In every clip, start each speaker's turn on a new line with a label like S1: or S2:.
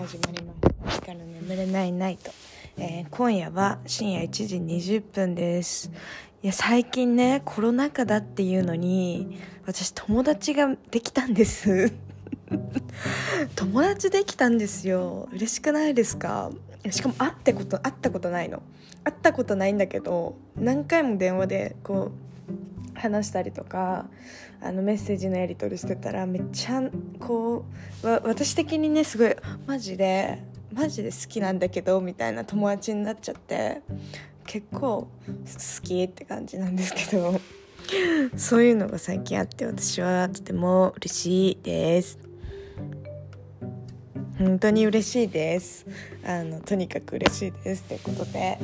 S1: 始まりました「から眠れないナイト」えー、今夜は深夜1時20分です。いや最近ねコロナ禍だっていうのに私友達ができたんです。友達できたんですよ。嬉しくないですか？しかも会ってこと会ったことないの。会ったことないんだけど何回も電話でこう話したりとかあのメッセージのやり取りしてたらめっちゃこう私的にねすごいマジでマジで好きなんだけどみたいな友達になっちゃって結構好きって感じなんですけど そういうのが最近あって私はとても嬉しいです。本当に嬉しいです。あのとにかく嬉しいですということで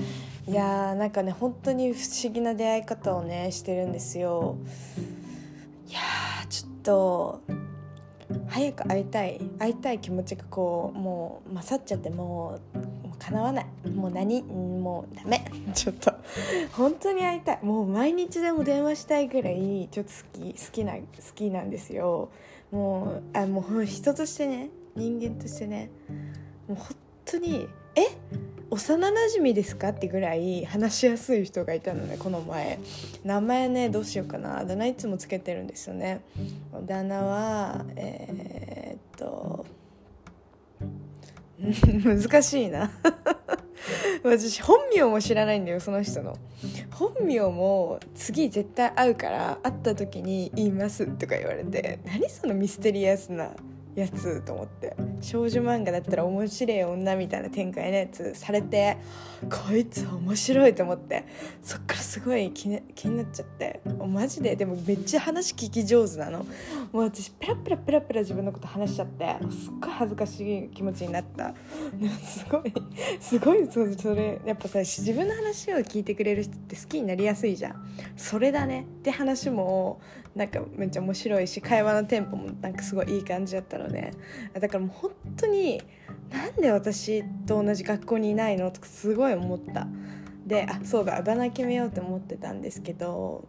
S1: いやーなんかね本当に不思議な出会い方をねしてるんですよ。いやちょっと早く会いたい。会いたい気持ちがこうもう勝っちゃってもうかなわない。もう何？もうダメ。ちょっと本当に会いたい。もう毎日でも電話したいぐらいちょっと好き好きな好きなんですよ。もうあもう人としてね人間としてねもう本当にえ幼なじみですか？ってぐらい話しやすい人がいたのねこの前。名前ねどうしようかな。あだ名いつもつけてるんですよね。あだ名はえー、っと 難しいな。私本名も知らないんだよその人の。本名も次絶対会うから会った時に言いますとか言われて何そのミステリアスなやつと思って。少女漫画だったら面白い女みたいな展開のやつされてこいつ面白いと思って。そっからすごい気,、気になっちゃって。マジで？でもめっちゃ話聞き上手なの。もう私ペラペラペラペラ自分のこと話しちゃってすっごい恥ずかしい気持ちになった。すごいすごいそそれやっぱさ自分の話を聞いてくれる人って好きになりやすいじゃん。それだね。って話もなんかめっちゃ面白いし会話のテンポもなんかすごいいい感じだったのでだからもう本当になんで私と同じ学校にいないのとかすごい思った。であそうだあだ名決めようって思ってたんですけど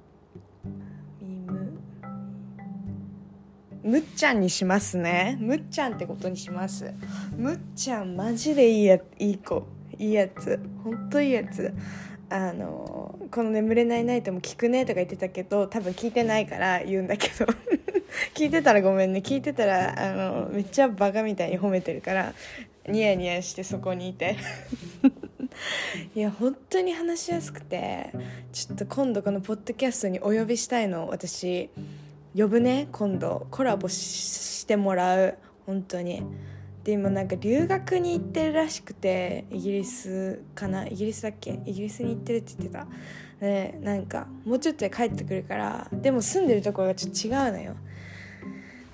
S1: む？っちゃんにしますね。むっちゃんってことにします。むっちゃんマジでいいやいい子。いいやつ。ほんといいやつ。あのこの「眠れないナイト」も聞くねとか言ってたけど多分聞いてないから言うんだけど。聞いてたらごめんね。聞いてたらあのめっちゃバカみたいに褒めてるからニヤニヤしてそこにいて。いや本当に話しやすくてちょっと今度このポッドキャストにお呼びしたいの。私呼ぶね今度。コラボしてもらう。本当に。で今なんか留学に行ってるらしくてイギリスかな？イギリスだっけ？イギリスに行ってるって言ってた。でなんかもうちょっとで帰ってくるからでも住んでるところがちょっと違うのよ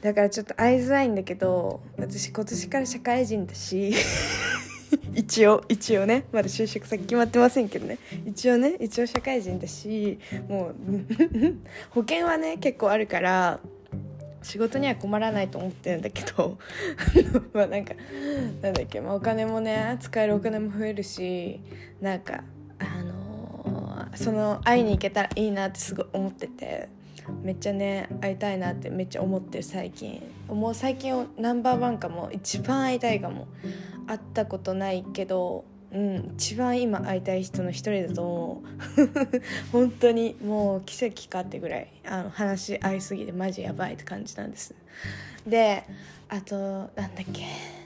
S1: だからちょっと会いづらいんだけど私今年から社会人だし 一応一応ねまだ就職先決まってませんけどね。一応ね一応社会人だしもう 保険はね結構あるから仕事には困らないと思ってるんだけど まあなんかなんだっけ、まあ、お金もね使えるお金も増えるしなんかあのー、その会いに行けたらいいなってすごい思ってて。めっちゃね会いたいなってめっちゃ思ってる最近。もう最近ナンバーワンかも。一番会いたいかも会ったことないけどうん、一番今会いたい人の一人だと思う。本当にもう奇跡かってぐらい。あの話合いすぎてマジやばいって感じなんです。であとなんだっけ。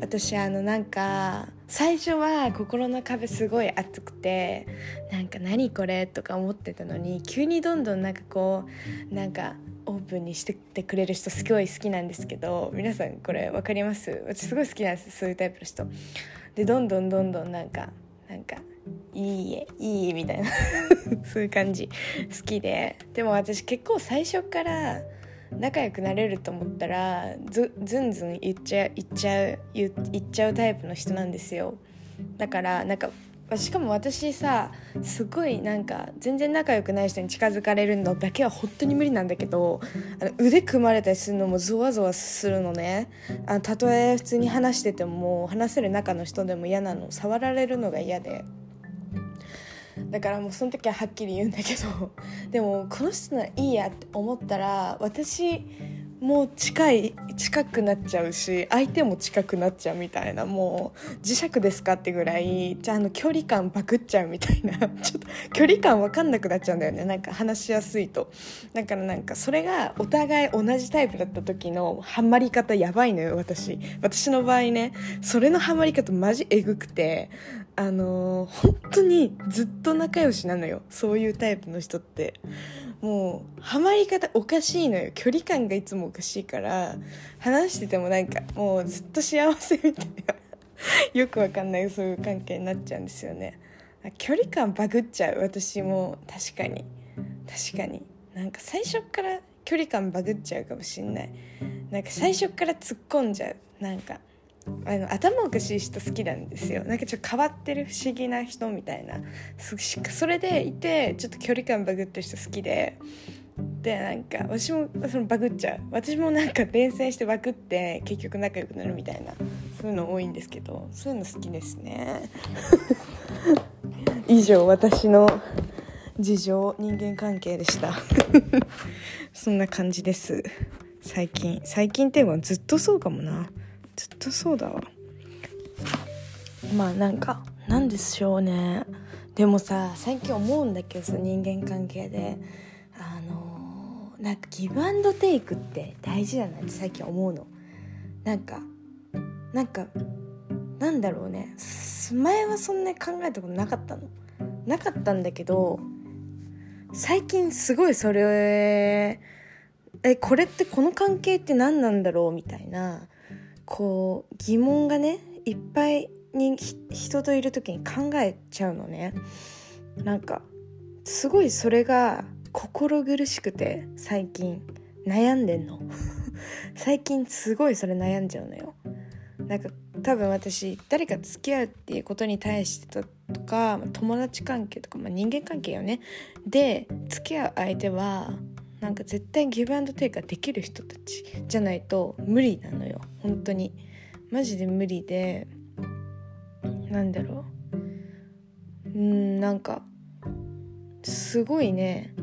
S1: 私あのなんか最初は心の壁すごい厚くてなんか何これとか思ってたのに急にどんどんなんかこうなんかオープンにしててくれる人すごい好きなんですけど皆さんこれ分かります？私すごい好きなんですそういうタイプの人。でどんどんどんどんなんかなんかいいえいいみたいな。そういう感じ。好きで。でも私結構最初から仲良くなれると思ったらずずんずん言っちゃう言っちゃう言っちゃうタイプの人なんですよ。だからなんかしかも私さすごいなんか全然仲良くない人に近づかれるのだけは本当に無理なんだけどあの腕組まれたりするのもゾワゾワするのね。あのたとえ普通に話してても話せる中の人でも嫌なの。触られるのが嫌で。だからもうその時ははっきり言うんだけど でもこの人ならいいやって思ったら私もう近い近くなっちゃうし相手も近くなっちゃうみたいなもう磁石ですかってぐらいじゃあの距離感バグっちゃうみたいな ちょっと距離感分かんなくなっちゃうんだよね。なんか話しやすいと。だからなんかそれがお互い同じタイプだった時のハマり方やばいのよ私。私の場合ねそれのハマり方マジえぐくてあのー、本当にずっと仲良しなのよ。そういうタイプの人って。もうハマり方おかしいのよ。距離感がいつもおかしいから話しててもなんかもうずっと幸せみたいな。よくわかんないそういう関係になっちゃうんですよね。距離感バグっちゃう？私も確かに。確かに。なんか最初から距離感バグっちゃうかもしんない。なんか最初から突っ込んじゃう。なんかあの頭おかしい人好きなんですよ。なんかちょっと変わってる不思議な人みたいな。それでいてちょっと距離感バグってる人好きで。でなんか私もそのバグっちゃう私もなんか伝染してバグって結局仲良くなるみたいなそういうの多いんですけどそういうの好きですね。以上私の事情人間関係でした。そんな感じです。最近最近っていうのはずっとそうかもな。ずっとそうだわ。まあなんかなんでしょうね。でもさ最近思うんだけどさ人間関係で。あのー、なんかギブアンドテイクって大事だなって最近思うの。なんかなんかなんだろうね。前はそんなに考えたことなかったの。なかったんだけど最近すごいそれえこれってこの関係って何なんだろう？みたいな。こう疑問がねいっぱいに人といる時に考えちゃうのね。なんかすごいそれが心苦しくて最近。悩んでんの。最近すごいそれ悩んじゃうのよ。なんか多分私誰か付き合うっていうことに対してとか友達関係とか、まあ、人間関係よね。で付き合う相手はなんか絶対ギブアンドテイクができる人たちじゃないと無理なのよ。本当に。マジで無理で。なんだろう。うんなんかすごいね。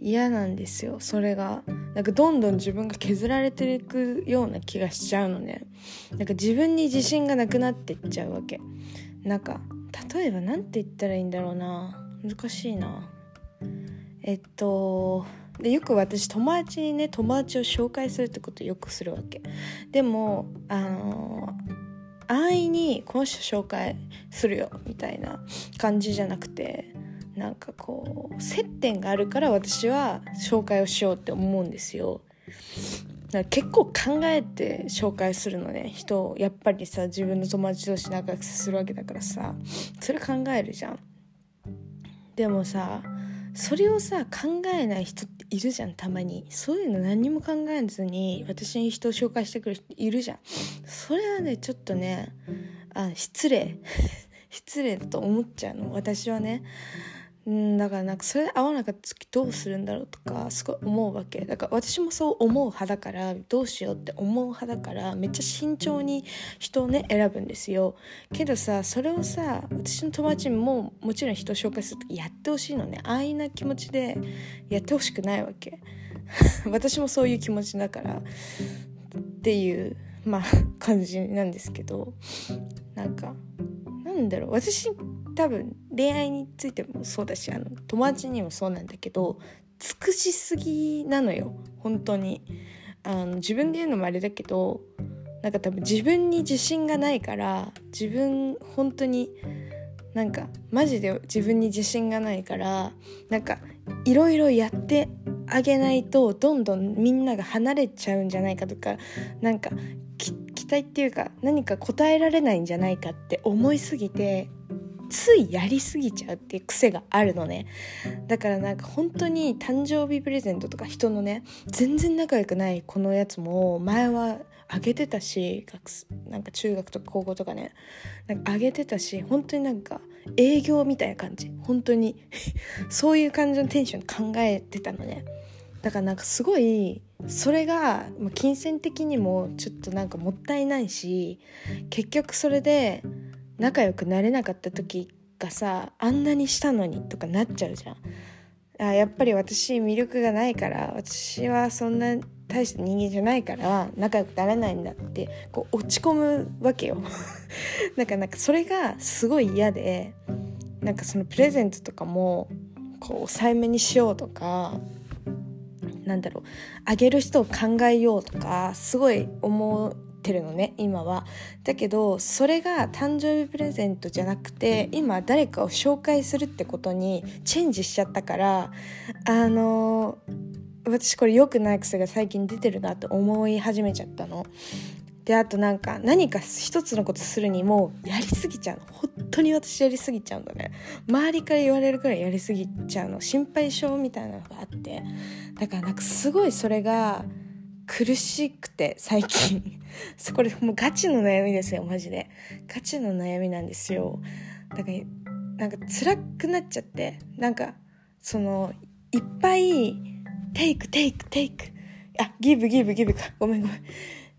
S1: 嫌なんですよそれが。なんかどんどん自分が削られていくような気がしちゃうのね。なんか自分に自信がなくなってっちゃうわけ。なんか例えば何て言ったらいいんだろうな。難しいな。えっとでよく私友達にね友達を紹介するってことよくするわけ。でもあの安易にこの人紹介するよみたいな感じじゃなくてなんかこう接点があるから私は紹介をしようって思うんですよ。結構考えて紹介するのね人をやっぱりさ自分の友達同士仲良くするわけだからさそれ考えるじゃん。でもさそれをさ考えない人っいるじゃんたまに。そういうの何も考えずに私に人を紹介してくる人いるじゃん。それはねちょっとねあ失礼。失礼だと思っちゃうの。私はねうんだからなんかそれ合わなかった時どうするんだろうとかすごい思うわけ。だから私もそう思う派だからどうしようって思う派だからめっちゃ慎重に人をね選ぶんですよ。けどさそれをさ私の友達ももちろん人を紹介する時やってほしいのね。安易な気持ちでやってほしくないわけ。私もそういう気持ちだから。っていうまあ感じなんですけど。なんかなんだろう。私多分恋愛についてもそうだしあの友達にもそうなんだけど尽くしすぎなのよ本当に。あの自分で言うのもあれだけどなんか多分自分に自信がないから自分本当になんかマジで自分に自信がないからなんかいろいろやってあげないとどんどんみんなが離れちゃうんじゃないかとかなんか期待っていうか何か答えられないんじゃないかって思いすぎてついやりすぎちゃうっていう癖があるのね。だからなんか本当に誕生日プレゼントとか人のね全然仲良くないこのやつも前はあげてたし学なんか中学とか高校とかねなんかあげてたし本当になんか営業みたいな感じ。本当に そういう感じのテンション考えてたのね。だからなんかすごいそれが金銭的にもちょっとなんかもったいないし結局それで仲良くなれなかった時がさあんなにしたのにとかなっちゃうじゃん。あやっぱり私魅力がないから私はそんな大した人間じゃないから仲良くならないんだってこう落ち込むわけよ。なんかなんかそれがすごい嫌でなんかそのプレゼントとかもこう抑えめにしようとかなんだろうあげる人を考えようとかすごい思ってるのね今は。だけどそれが誕生日プレゼントじゃなくて今誰かを紹介するってことにチェンジしちゃったからあの私これ良くない癖が最近出てるなって思い始めちゃったの。であとなんか何か一つのことするにもやりすぎちゃうの。本当に私やりすぎちゃうんだね。周りから言われるくらいやりすぎちゃうの。心配性みたいなのがあって。だからなんかすごいそれが苦しくて最近。これもうガチの悩みですよマジで。ガチの悩みなんですよ。だからなんか辛くなっちゃって。なんかそのいっぱい take take take。あ give give give。かごめんごめん。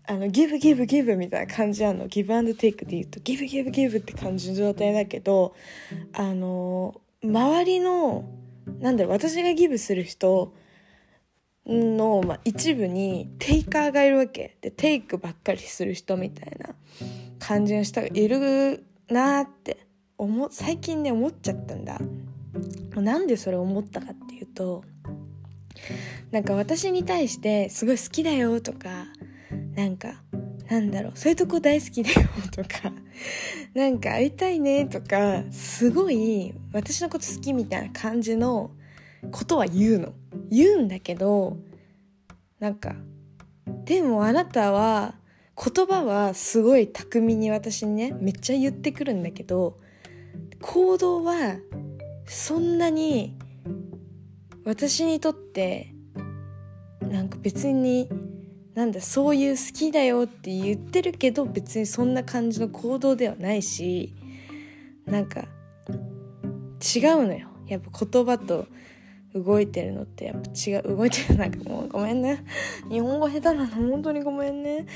S1: あの give give give みたいな感じなの。ギブアンドテイクで言うと。 give give give って感じの状態だけどあの周りのなんだろう私がギブする人の、まあ、一部にテイカーがいるわけ。でテイクばっかりする人みたいな感じの人がいるなって思最近ね思っちゃったんだ。なんでそれ思ったかっていうとなんか私に対してすごい好きだよとかなんかなんだろうそういうとこ大好きだよとかなんか会いたいねとかすごい私のこと好きみたいな感じのことは言うの。言うんだけどなんかでもあなたは言葉はすごい巧みに私にねめっちゃ言ってくるんだけど行動はそんなに私にとってなんか別になんだそういう好きだよって言ってるけど別にそんな感じの行動ではないしなんか違うのよ。やっぱ言葉と動いてるのってやっぱ違う動いてる。なんかもうごめんね。日本語下手なの。本当にごめんね。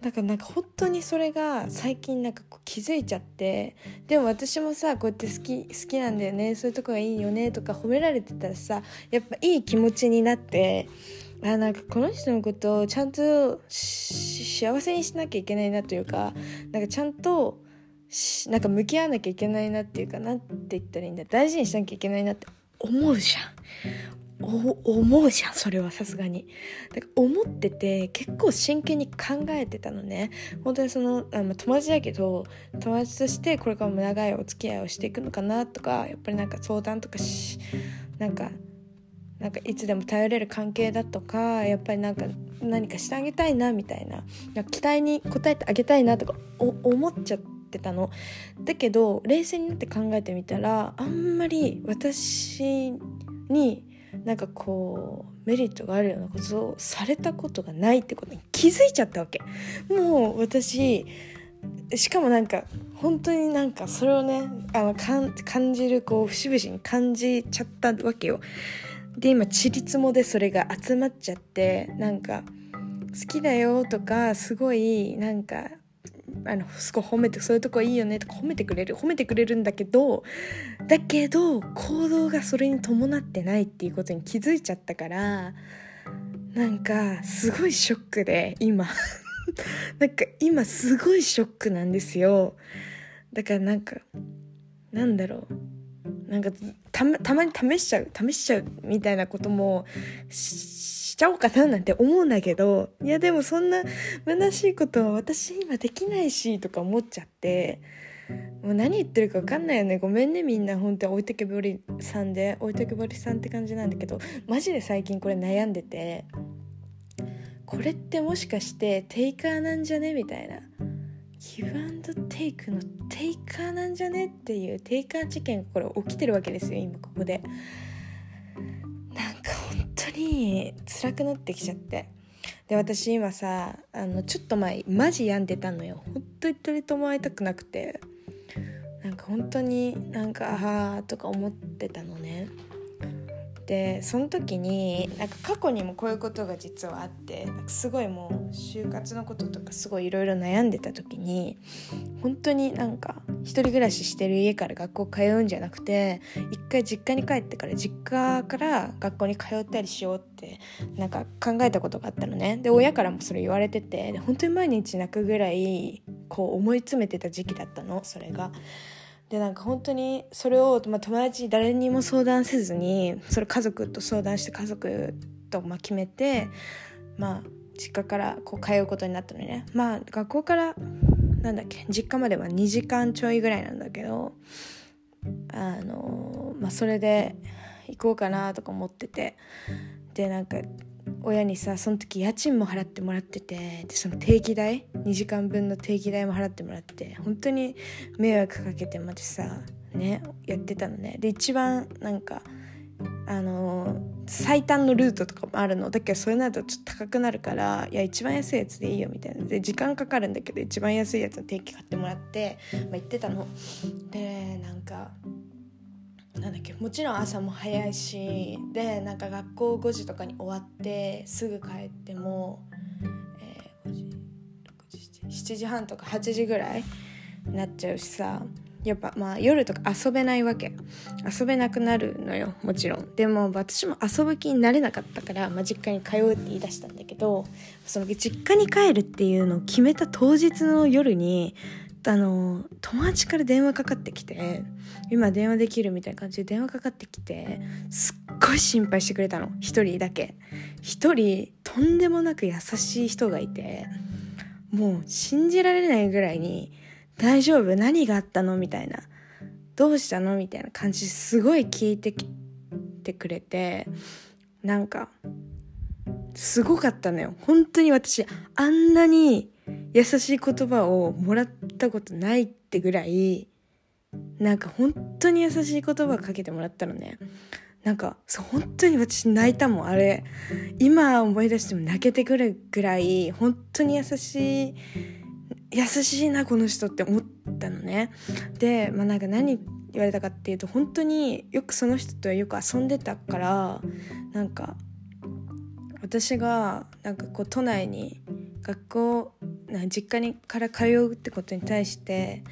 S1: だからなんか本当にそれが最近なんか気づいちゃって。でも私もさこうやって好き好きなんだよね。そういうとこがいいよね。とか褒められてたらさやっぱいい気持ちになって。あなんかこの人のことをちゃんと幸せにしなきゃいけないなというかなんかちゃんとなんか向き合わなきゃいけないなっていうかなんて言ったらいいんだ。大事にしなきゃいけないなって思うじゃん。思うじゃんそれはさすがに。だから思ってて結構真剣に考えてたのね。本当にそのあの友達だけど友達としてこれからも長いお付き合いをしていくのかなとかやっぱりなんか相談とかしなんかなんかいつでも頼れる関係だとかやっぱりなんか何かしてあげたいなみたいな。期待に応えてあげたいなとか思っちゃって。たの。だけど冷静になって考えてみたらあんまり私になんかこうメリットがあるようなことをされたことがないってことに気づいちゃったわけ。もう私しかもなんか本当になんかそれをねあの感じるこう節々に感じちゃったわけよ。で今ちりつもでそれが集まっちゃってなんか好きだよとかすごいなんかあのすごい褒めてそういうとこいいよねとか褒めてくれる褒めてくれるんだけどだけど行動がそれに伴ってないっていうことに気づいちゃったからなんかすごいショックで今。なんか今すごいショックなんですよ。だからなんかなんだろう。なんかたまに試しちゃう試しちゃうみたいなこともしちゃおうかななんて思うんだけどいやでもそんな虚しいことは私今できないしとか思っちゃってもう何言ってるか分かんないよね。ごめんねみんな本当に置いてけぼりさんで置いてけぼりさんって感じなんだけどマジで最近これ悩んでてこれってもしかしてテイカーなんじゃねみたいな。ギブアンドテイクのテイカーなんじゃねっていうテイカー事件がこれ起きてるわけですよ今ここで。辛くなってきちゃって。で私今さあのちょっと前マジ病んでたのよ。本当に誰とも会いたくなくて。なんか本当になんかああとか思ってたのね。でその時になんか過去にもこういうことが実はあってなんかすごいもう就活のこととかすごいいろいろ悩んでた時に本当になんか一人暮らししてる家から学校通うんじゃなくて一回実家に帰ってから実家から学校に通ったりしようってなんか考えたことがあったのねで親からもそれ言われてて本当に毎日泣くぐらいこう思い詰めてた時期だったのそれが。でなんか本当にそれを、まあ、友達誰にも相談せずにそれ家族と相談して家族とまあ決めてまあ実家からこう通うことになったのね。まあ学校からなんだっけ実家までは2時間ちょいぐらいなんだけどあのまあそれで行こうかなとか思ってて。でなんか親にさその時家賃も払ってもらっててでその定期代2時間分の定期代も払ってもらって本当に迷惑かけてまでさねやってたのね。で一番なんかあの最短のルートとかもあるの。だけどそれなるとちょっと高くなるからいや一番安いやつでいいよみたいな。で時間かかるんだけど一番安いやつの定期買ってもらって、まあ、行ってたの。でなんかなんだっけ？もちろん朝も早いしでなんか学校5時とかに終わってすぐ帰っても、えー、5時6時7時半とか8時ぐらいになっちゃうしさやっぱまあ夜とか遊べないわけ。遊べなくなるのよもちろん。でも私も遊ぶ気になれなかったから、まあ、実家に通うって言い出したんだけどその実家に帰るっていうのを決めた当日の夜にあの友達から電話かかってきて今電話できるみたいな感じで電話かかってきてすっごい心配してくれたの。一人だけ。一人とんでもなく優しい人がいてもう信じられないぐらいに「大丈夫？何があったの?」みたいな「どうしたの?」みたいな感じすごい聞いてきてくれてなんかすごかったのよ。本当に私あんなに優しい言葉をもらったことないってぐらいなんか本当に優しい言葉かけてもらったのね。なんかそう本当に私泣いたもんあれ。今思い出しても泣けてくるぐらい本当に優しい優しいなこの人って思ったのね。でまあなんか何言われたかっていうと本当によくその人とよく遊んでたからなんか私がなんかこう都内に学校実家にから通うってことに対して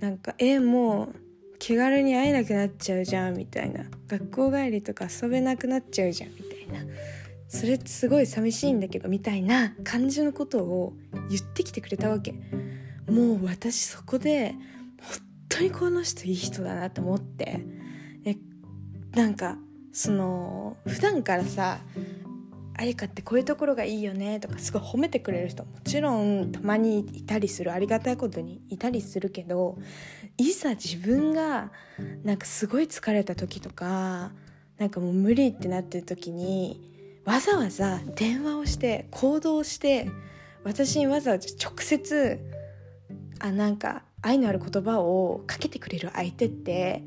S1: なんかえもう気軽に会えなくなっちゃうじゃんみたいな。学校帰りとか遊べなくなっちゃうじゃんみたいな。それってすごい寂しいんだけどみたいな感じのことを言ってきてくれたわけ。もう私そこで本当にこの人いい人だなと思って。えなんかその普段からさありかってこういうところがいいよねとかすごい褒めてくれる人もちろんたまにいたりするありがたいことにいたりするけどいざ自分がなんかすごい疲れた時とかなんかもう無理ってなってる時にわざわざ電話をして行動して私にわざわざ直接あなんか愛のある言葉をかけてくれる相手って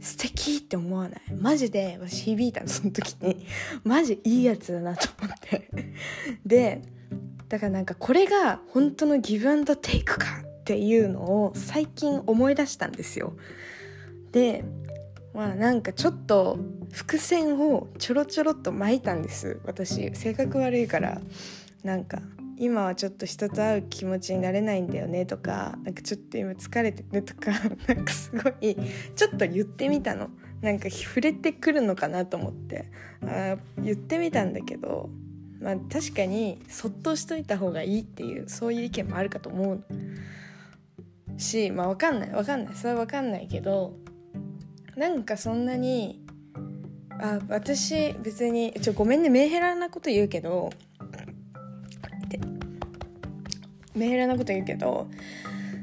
S1: 素敵って思わない？マジで私響いたのその時に。マジいいやつだなと思って。でだからなんかこれが本当のギブアンドテイクかっていうのを最近思い出したんですよ。でまあなんかちょっと伏線をちょろちょろっと巻いたんです。私性格悪いからなんか今はちょっと人と会う気持ちになれないんだよねとかなんかちょっと今疲れてるとか なんかすごいちょっと言ってみたの。なんか触れてくるのかなと思って。あ言ってみたんだけどまあ確かにそっとしといた方がいいっていうそういう意見もあるかと思うしまあ分かんない。分かんない。それは分かんないけどなんかそんなにあ私別にちょごめんね。メンヘラなこと言うけどメールなこと言うけど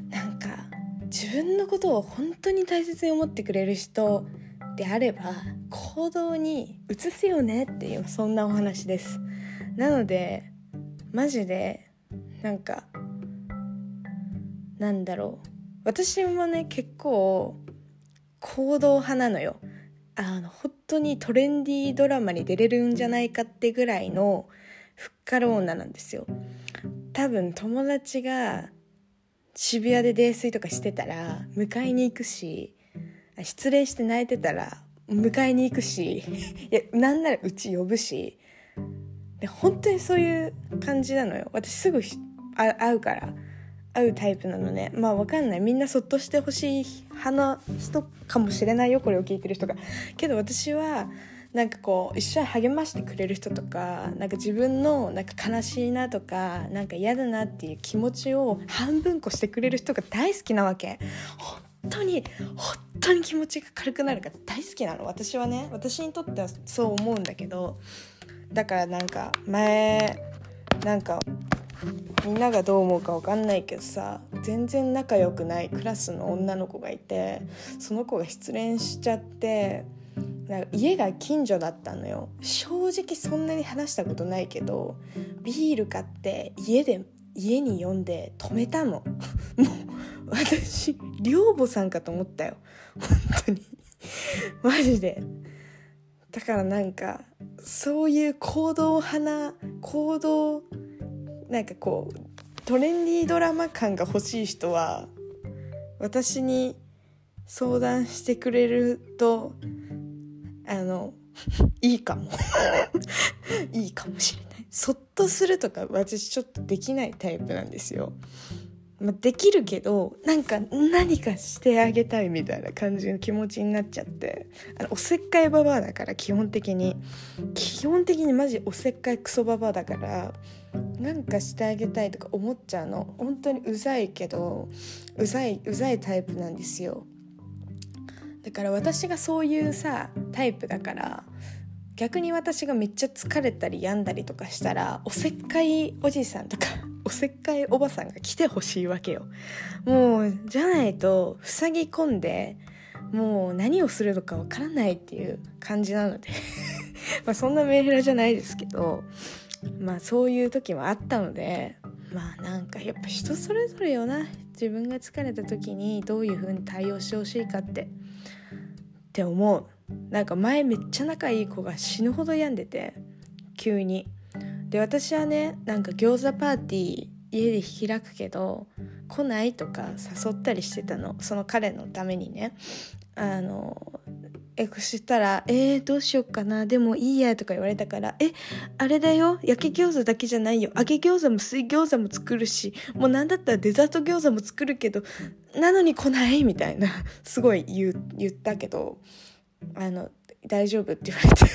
S1: なんか自分のことを本当に大切に思ってくれる人であれば行動に移すよねっていうそんなお話です。なのでマジでなんかなんだろう。私もね結構行動派なのよ。あの本当にトレンディードラマに出れるんじゃないかってぐらいのふっかる女なんですよ。多分友達が渋谷で泥酔とかしてたら迎えに行くし失礼して泣いてたら迎えに行くしいやなんならうち呼ぶし。で本当にそういう感じなのよ。私すぐ会うから会うタイプなのね。まあわかんない。みんなそっとしてほしい派の人かもしれないよこれを聞いてる人が。けど私はなんかこう一緒に励ましてくれる人とかなんか自分のなんか悲しいなとかなんか嫌だなっていう気持ちを半分こしてくれる人が大好きなわけ。本当に本当に気持ちが軽くなるから大好きなの。私はね私にとってはそう思うんだけどだからなんか前なんかみんながどう思うか分かんないけどさ全然仲良くないクラスの女の子がいてその子が失恋しちゃってなんか家が近所だったのよ。正直そんなに話したことないけどビール買って家で家に呼んで止めたの。もう私寮母さんかと思ったよ。本当に。マジで。だからなんかそういう行動派な行動なんかこうトレンディードラマ感が欲しい人は私に相談してくれるとあのいいかも。いいかもしれない。そっとするとか私ちょっとできないタイプなんですよ、まあ、できるけどなんか何かしてあげたいみたいな感じの気持ちになっちゃって。あのおせっかいババアだから基本的に。基本的にマジおせっかいクソババアだからなんかしてあげたいとか思っちゃうの。本当にうざいけどうざいうざいタイプなんですよ。だから私がそういうさタイプだから逆に私がめっちゃ疲れたり病んだりとかしたらおせっかいおじさんとか おせっかいおばさんが来てほしいわけよ。もうじゃないと塞ぎ込んでもう何をするのかわからないっていう感じなので。まあそんなメンヘラじゃないですけどまあそういう時もあったのでまあなんかやっぱ人それぞれよな。自分が疲れた時にどういう風に対応してほしいかって。って思う。なんか前めっちゃ仲いい子が死ぬほど病んでて急に。で私はねなんか餃子パーティー家で開くけど来ないとか誘ったりしてたの。その彼のためにね。あのえそしたら「えー、どうしよっかなでもいいや」とか言われたから「えあれだよ焼き餃子だけじゃないよ揚げ餃子も水餃子も作るしもう何だったらデザート餃子も作るけどなのに来ない?」みたいな すごい言言ったけどあの大丈夫って言われて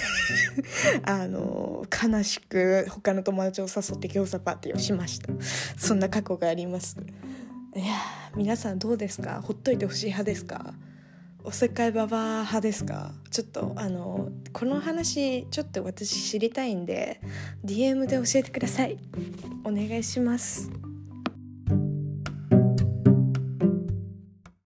S1: あの悲しく他の友達を誘って餃子パーティーをしました。そんな過去があります。いや皆さんどうですか？ほっといてほしい派ですか？おせっかいババア派ですか？ちょっとあのこの話ちょっと私知りたいんで DM で教えてください。お願いします。